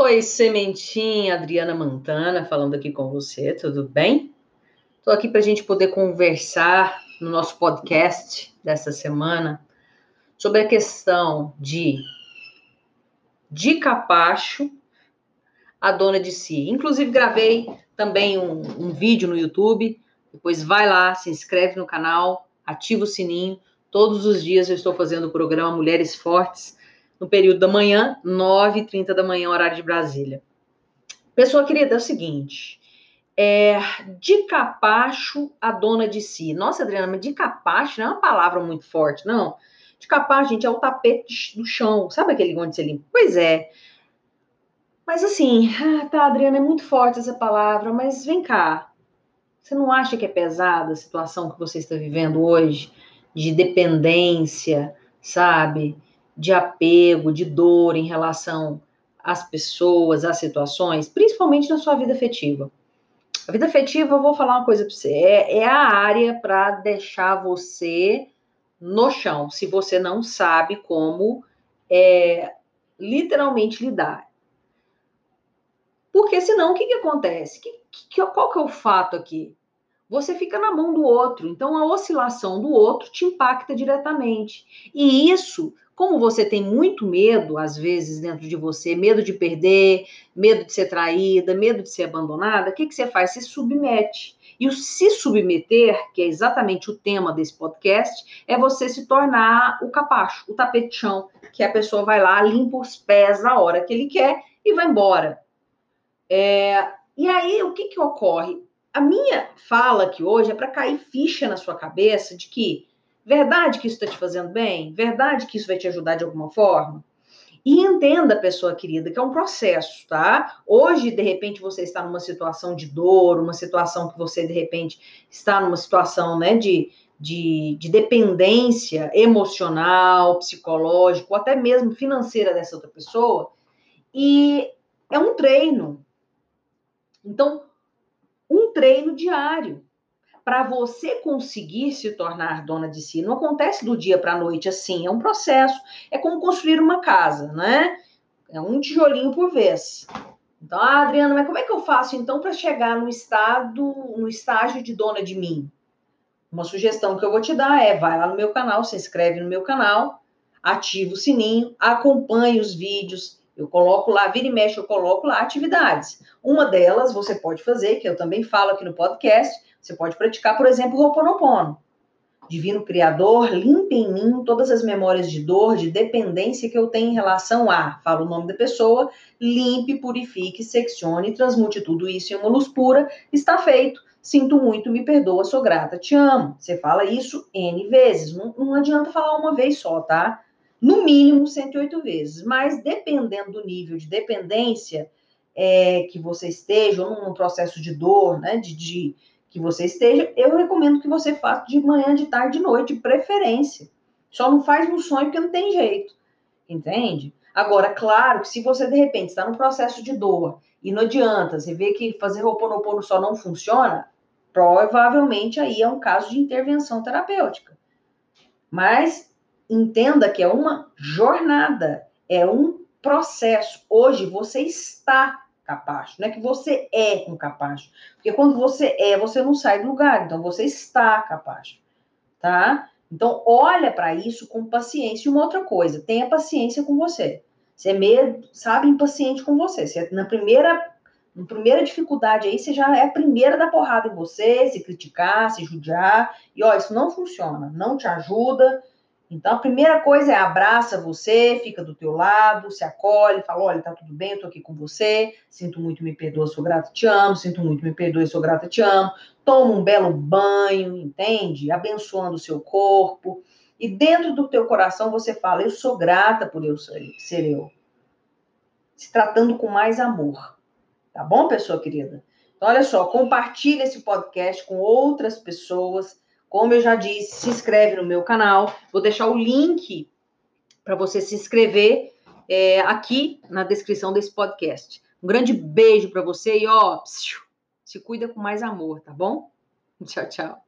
Oi, Sementinha, Adriana Mantana falando aqui com você, tudo bem? Estou aqui para a gente poder conversar no nosso podcast dessa semana sobre a questão de de capacho a dona de si. Inclusive, gravei também um, um vídeo no YouTube. Depois vai lá, se inscreve no canal, ativa o sininho. Todos os dias eu estou fazendo o programa Mulheres Fortes no período da manhã, 9h30 da manhã, horário de Brasília. Pessoa querida, é o seguinte. É, de capacho a dona de si. Nossa, Adriana, mas de capacho não é uma palavra muito forte, não. De capacho, gente, é o tapete do chão. Sabe aquele onde você limpa? Pois é. Mas assim, ah, tá, Adriana, é muito forte essa palavra, mas vem cá. Você não acha que é pesada a situação que você está vivendo hoje? De dependência, sabe? De apego, de dor em relação às pessoas, às situações, principalmente na sua vida afetiva. A vida afetiva, eu vou falar uma coisa para você, é, é a área para deixar você no chão, se você não sabe como é, literalmente lidar. Porque senão o que, que acontece? Que, que, qual que é o fato aqui? Você fica na mão do outro, então a oscilação do outro te impacta diretamente. E isso como você tem muito medo, às vezes, dentro de você, medo de perder, medo de ser traída, medo de ser abandonada, o que, que você faz? Você submete. E o se submeter, que é exatamente o tema desse podcast, é você se tornar o capacho, o chão, que a pessoa vai lá, limpa os pés na hora que ele quer e vai embora. É, e aí, o que, que ocorre? A minha fala aqui hoje é para cair ficha na sua cabeça de que Verdade que isso está te fazendo bem? Verdade que isso vai te ajudar de alguma forma? E entenda, pessoa querida, que é um processo, tá? Hoje, de repente, você está numa situação de dor, uma situação que você, de repente, está numa situação né, de, de, de dependência emocional, psicológica, ou até mesmo financeira dessa outra pessoa. E é um treino. Então, um treino diário para você conseguir se tornar dona de si. Não acontece do dia para a noite assim, é um processo. É como construir uma casa, né? É um tijolinho por vez. Então, ah, Adriana, mas como é que eu faço então para chegar no estado, no estágio de dona de mim? Uma sugestão que eu vou te dar é: vai lá no meu canal, se inscreve no meu canal, ativa o sininho, acompanhe os vídeos. Eu coloco lá, vira e mexe, eu coloco lá atividades. Uma delas você pode fazer, que eu também falo aqui no podcast, você pode praticar, por exemplo, o Ho'oponopono. Divino Criador, limpe em mim todas as memórias de dor, de dependência que eu tenho em relação a. Fala o nome da pessoa, limpe, purifique, seccione, transmute tudo isso em uma luz pura. Está feito. Sinto muito, me perdoa, sou grata, te amo. Você fala isso N vezes. Não, não adianta falar uma vez só, tá? No mínimo 108 vezes. Mas dependendo do nível de dependência é, que você esteja, ou num processo de dor, né? de, de que você esteja, eu recomendo que você faça de manhã, de tarde, de noite, de preferência. Só não faz no sonho porque não tem jeito. Entende? Agora, claro que se você de repente está no processo de dor e não adianta, você vê que fazer Ho'oponopono só não funciona, provavelmente aí é um caso de intervenção terapêutica. Mas entenda que é uma jornada, é um processo. Hoje você está capaz. Não é que você é um capaz. Porque quando você é, você não sai do lugar. Então, você está capaz. Tá? Então, olha para isso com paciência. E uma outra coisa, tenha paciência com você. Você é meio, sabe, impaciente com você. você na primeira na primeira dificuldade aí, você já é a primeira da porrada em você, se criticar, se judiar. E ó, isso não funciona, não te ajuda, então, a primeira coisa é abraça você, fica do teu lado, se acolhe, fala, olha, tá tudo bem, eu tô aqui com você, sinto muito, me perdoa, sou grata, te amo, sinto muito, me perdoa, sou grata, te amo. Toma um belo banho, entende? Abençoando o seu corpo. E dentro do teu coração você fala, eu sou grata por eu ser eu. Se tratando com mais amor. Tá bom, pessoa querida? Então, olha só, compartilha esse podcast com outras pessoas como eu já disse, se inscreve no meu canal. Vou deixar o link para você se inscrever é, aqui na descrição desse podcast. Um grande beijo para você e ó, se cuida com mais amor, tá bom? Tchau, tchau.